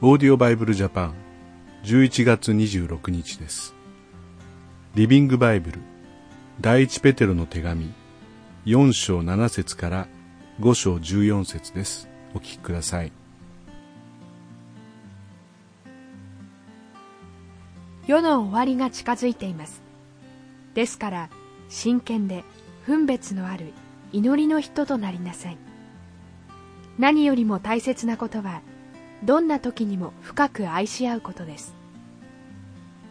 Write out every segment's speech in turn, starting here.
オーディオバイブルジャパン11月26日です。リビングバイブル第一ペテロの手紙4章7節から5章14節です。お聞きください。世の終わりが近づいています。ですから真剣で分別のある祈りの人となりなさい。何よりも大切なことはどんな時にも深く愛し合うことです。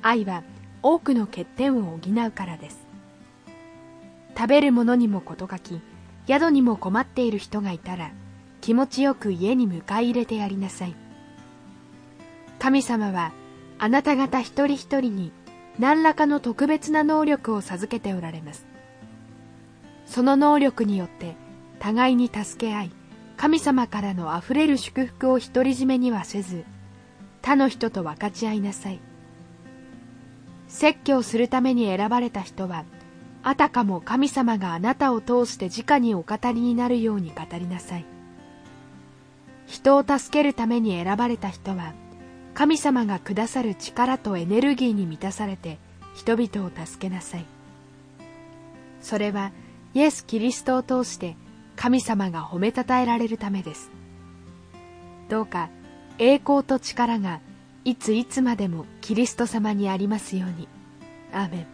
愛は多くの欠点を補うからです。食べるものにも事欠き宿にも困っている人がいたら気持ちよく家に迎え入れてやりなさい。神様はあなた方一人一人に何らかの特別な能力を授けておられます。その能力によって互いに助け合い神様からのあふれる祝福を独り占めにはせず他の人と分かち合いなさい。説教するために選ばれた人はあたかも神様があなたを通して直にお語りになるように語りなさい。人を助けるために選ばれた人は神様がくださる力とエネルギーに満たされて人々を助けなさい。それはイエス・キリストを通して神様が褒めたたえられるためです。どうか栄光と力がいついつまでもキリスト様にありますように。アーメン。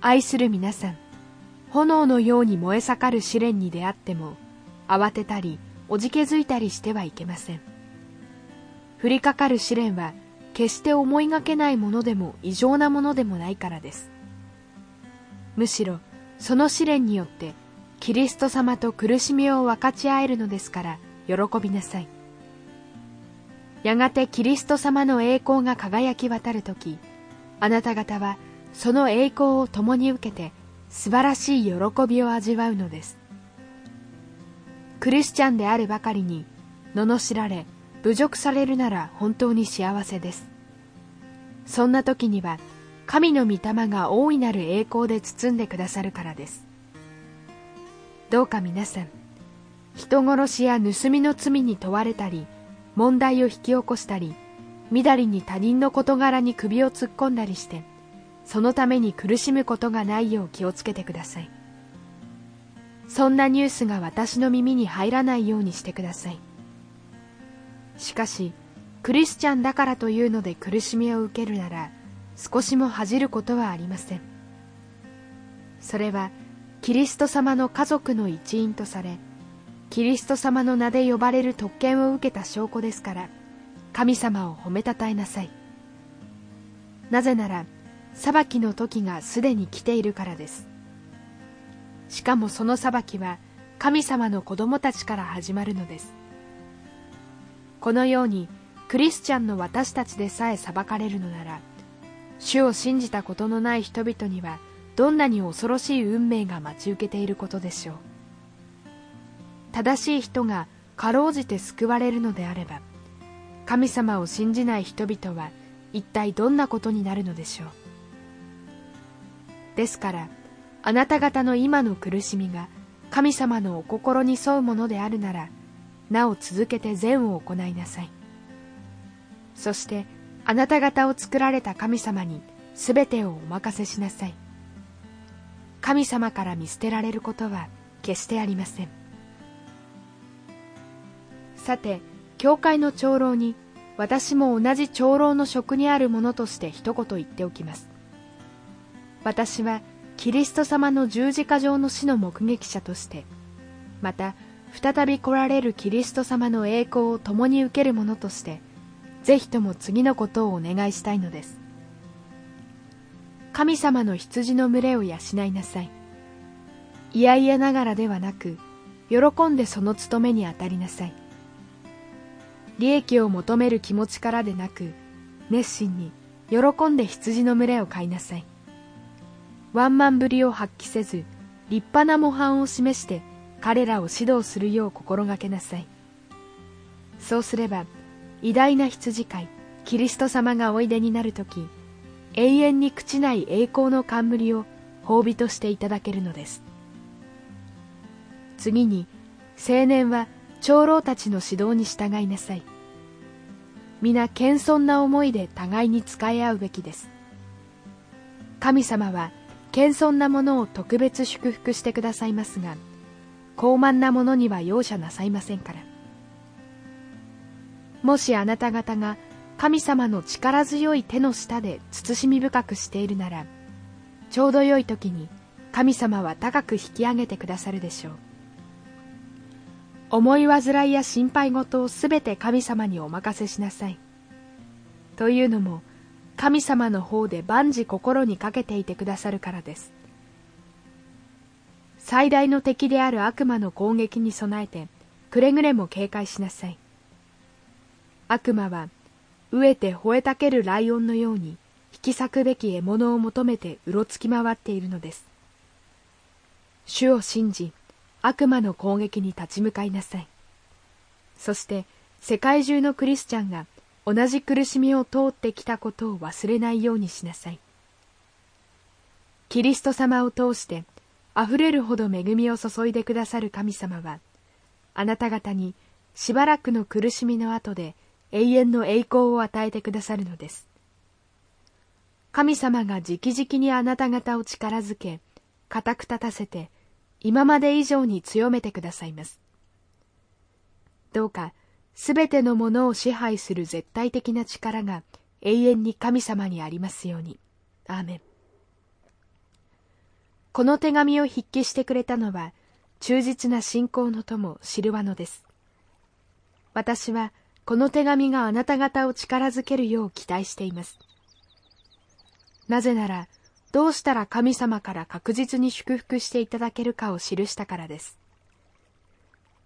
愛する皆さん炎のように燃え盛る試練に出会っても慌てたりおじけづいたりしてはいけません。降りかかる試練は決して思いがけないものでも異常なものでもないからです。むしろその試練によってキリスト様と苦しみを分かち合えるのですから喜びなさい。やがてキリスト様の栄光が輝き渡る時あなた方はその栄光を共に受けて素晴らしい喜びを味わうのです。クリスチャンであるばかりに罵られ侮辱されるなら本当に幸せです。そんな時には神の御霊が大いなる栄光で包んでくださるからです。どうか皆さん人殺しや盗みの罪に問われたり問題を引き起こしたりみだりに他人の事柄に首を突っ込んだりしてそのために苦しむことがないよう気をつけてください。そんなニュースが私の耳に入らないようにしてください。しかしクリスチャンだからというので苦しみを受けるなら少しも恥じることはありません。それはキリスト様の家族の一員とされキリスト様の名で呼ばれる特権を受けた証拠ですから神様を褒めたたえなさい。なぜなら裁きの時がすでに来ているからです。しかもその裁きは神様の子供たちから始まるのです。このようにクリスチャンの私たちでさえ裁かれるのなら主を信じたことのない人々にはどんなに恐ろしい運命が待ち受けていることでしょう。正しい人がかろうじて救われるのであれば神様を信じない人々は一体どんなことになるのでしょう。ですからあなた方の今の苦しみが神様のお心に沿うものであるならなお続けて善を行いなさい。そしてあなた方を作られた神様に全てをお任せしなさい。神様から見捨てられることは決してありません。さて教会の長老に私も同じ長老の職にあるものとして一言言っておきます。私はキリスト様の十字架上の死の目撃者としてまた再び来られるキリスト様の栄光を共に受ける者としてぜひとも次のことをお願いしたいのです。神様の羊の群れを養いなさい。いやいやながらではなく、喜んでその務めに当たりなさい。利益を求める気持ちからでなく、熱心に喜んで羊の群れを飼いなさい。ワンマンぶりを発揮せず、立派な模範を示して彼らを指導するよう心がけなさい。そうすれば、偉大な羊飼い、キリスト様がおいでになるとき、永遠に朽ちない栄光の冠を褒美としていただけるのです。次に青年は長老たちの指導に従いなさい。皆謙遜な思いで互いに使い合うべきです。神様は謙遜なものを特別祝福してくださいますが高慢なものには容赦なさいませんから。もしあなた方が神様の力強い手の下で慎み深くしているならちょうど良い時に神様は高く引き上げてくださるでしょう。思い煩いや心配事をすべて神様にお任せしなさい。というのも神様の方で万事心にかけていてくださるからです。最大の敵である悪魔の攻撃に備えてくれぐれも警戒しなさい。悪魔は飢えて吠えたけるライオンのように引き裂くべき獲物を求めてうろつき回っているのです。主を信じ悪魔の攻撃に立ち向かいなさい。そして世界中のクリスチャンが同じ苦しみを通ってきたことを忘れないようにしなさい。キリスト様を通してあふれるほど恵みを注いでくださる神様はあなた方にしばらくの苦しみの後で永遠の栄光を与えてくださるのです。神様が直々にあなた方を力づけ固く立たせて今まで以上に強めてくださいます。どうかすべてのものを支配する絶対的な力が永遠に神様にありますように。アーメン。この手紙を筆記してくれたのは忠実な信仰の友シルワノです。私はこの手紙があなた方を力づけるよう期待しています。なぜなら、どうしたら神様から確実に祝福していただけるかを記したからです。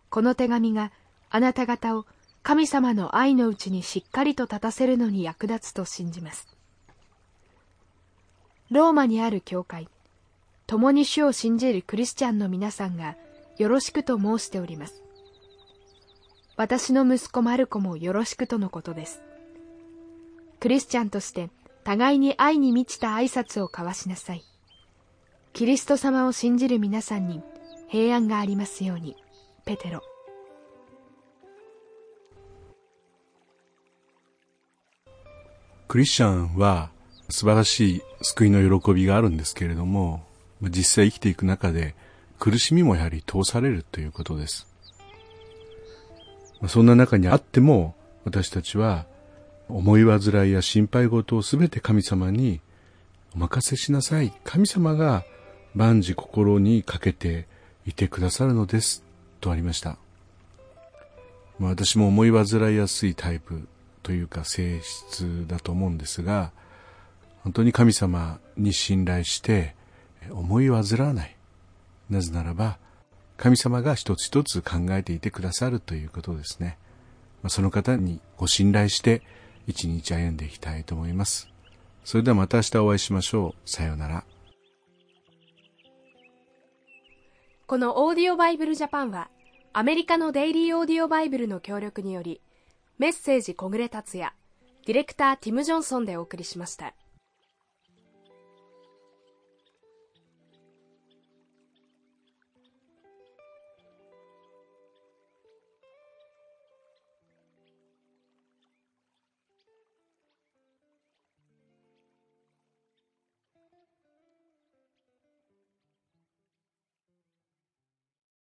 この手紙があなた方を神様の愛のうちにしっかりと立たせるのに役立つと信じます。ローマにある教会、共に主を信じるクリスチャンの皆さんがよろしくと申しております。私の息子マルコもよろしくとのことです。クリスチャンとして互いに愛に満ちた挨拶を交わしなさい。キリスト様を信じる皆さんに平安がありますように。ペテロ。クリスチャンは素晴らしい救いの喜びがあるんですけれども、実際生きていく中で苦しみもやはり通されるということです。そんな中にあっても、私たちは、思い煩いや心配事をすべて神様にお任せしなさい。神様が万事心にかけていてくださるのです。とありました。私も思い煩いやすいタイプというか性質だと思うんですが、本当に神様に信頼して思い煩わない。なぜならば、神様が一つ一つ考えていてくださるということですね。その方にご信頼して一日歩んでいきたいと思います。それではまた明日お会いしましょう。さようなら。このオーディオバイブルジャパンはアメリカのデイリーオーディオバイブルの協力によりメッセージ小暮達也ディレクターティム・ジョンソンでお送りしました。